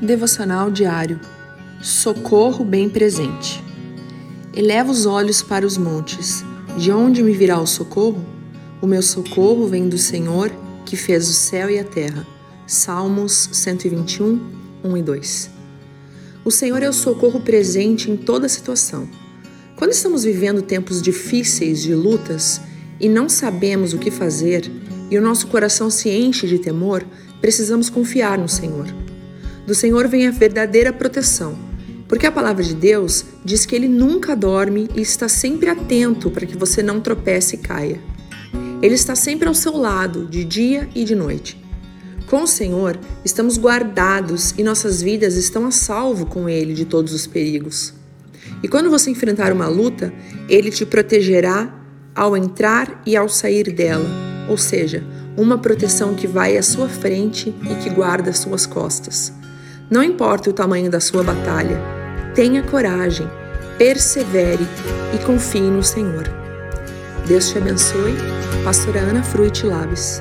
Devocional diário. Socorro bem presente. Eleva os olhos para os montes. De onde me virá o socorro? O meu socorro vem do Senhor, que fez o céu e a terra. Salmos 121, 1 e 2. O Senhor é o socorro presente em toda situação. Quando estamos vivendo tempos difíceis de lutas e não sabemos o que fazer e o nosso coração se enche de temor, precisamos confiar no Senhor. Do Senhor vem a verdadeira proteção, porque a palavra de Deus diz que ele nunca dorme e está sempre atento para que você não tropece e caia. Ele está sempre ao seu lado, de dia e de noite. Com o Senhor, estamos guardados e nossas vidas estão a salvo com Ele de todos os perigos. E quando você enfrentar uma luta, Ele te protegerá ao entrar e ao sair dela, ou seja, uma proteção que vai à sua frente e que guarda as suas costas. Não importa o tamanho da sua batalha, tenha coragem, persevere e confie no Senhor. Deus te abençoe. Pastora Ana Fruit Labes.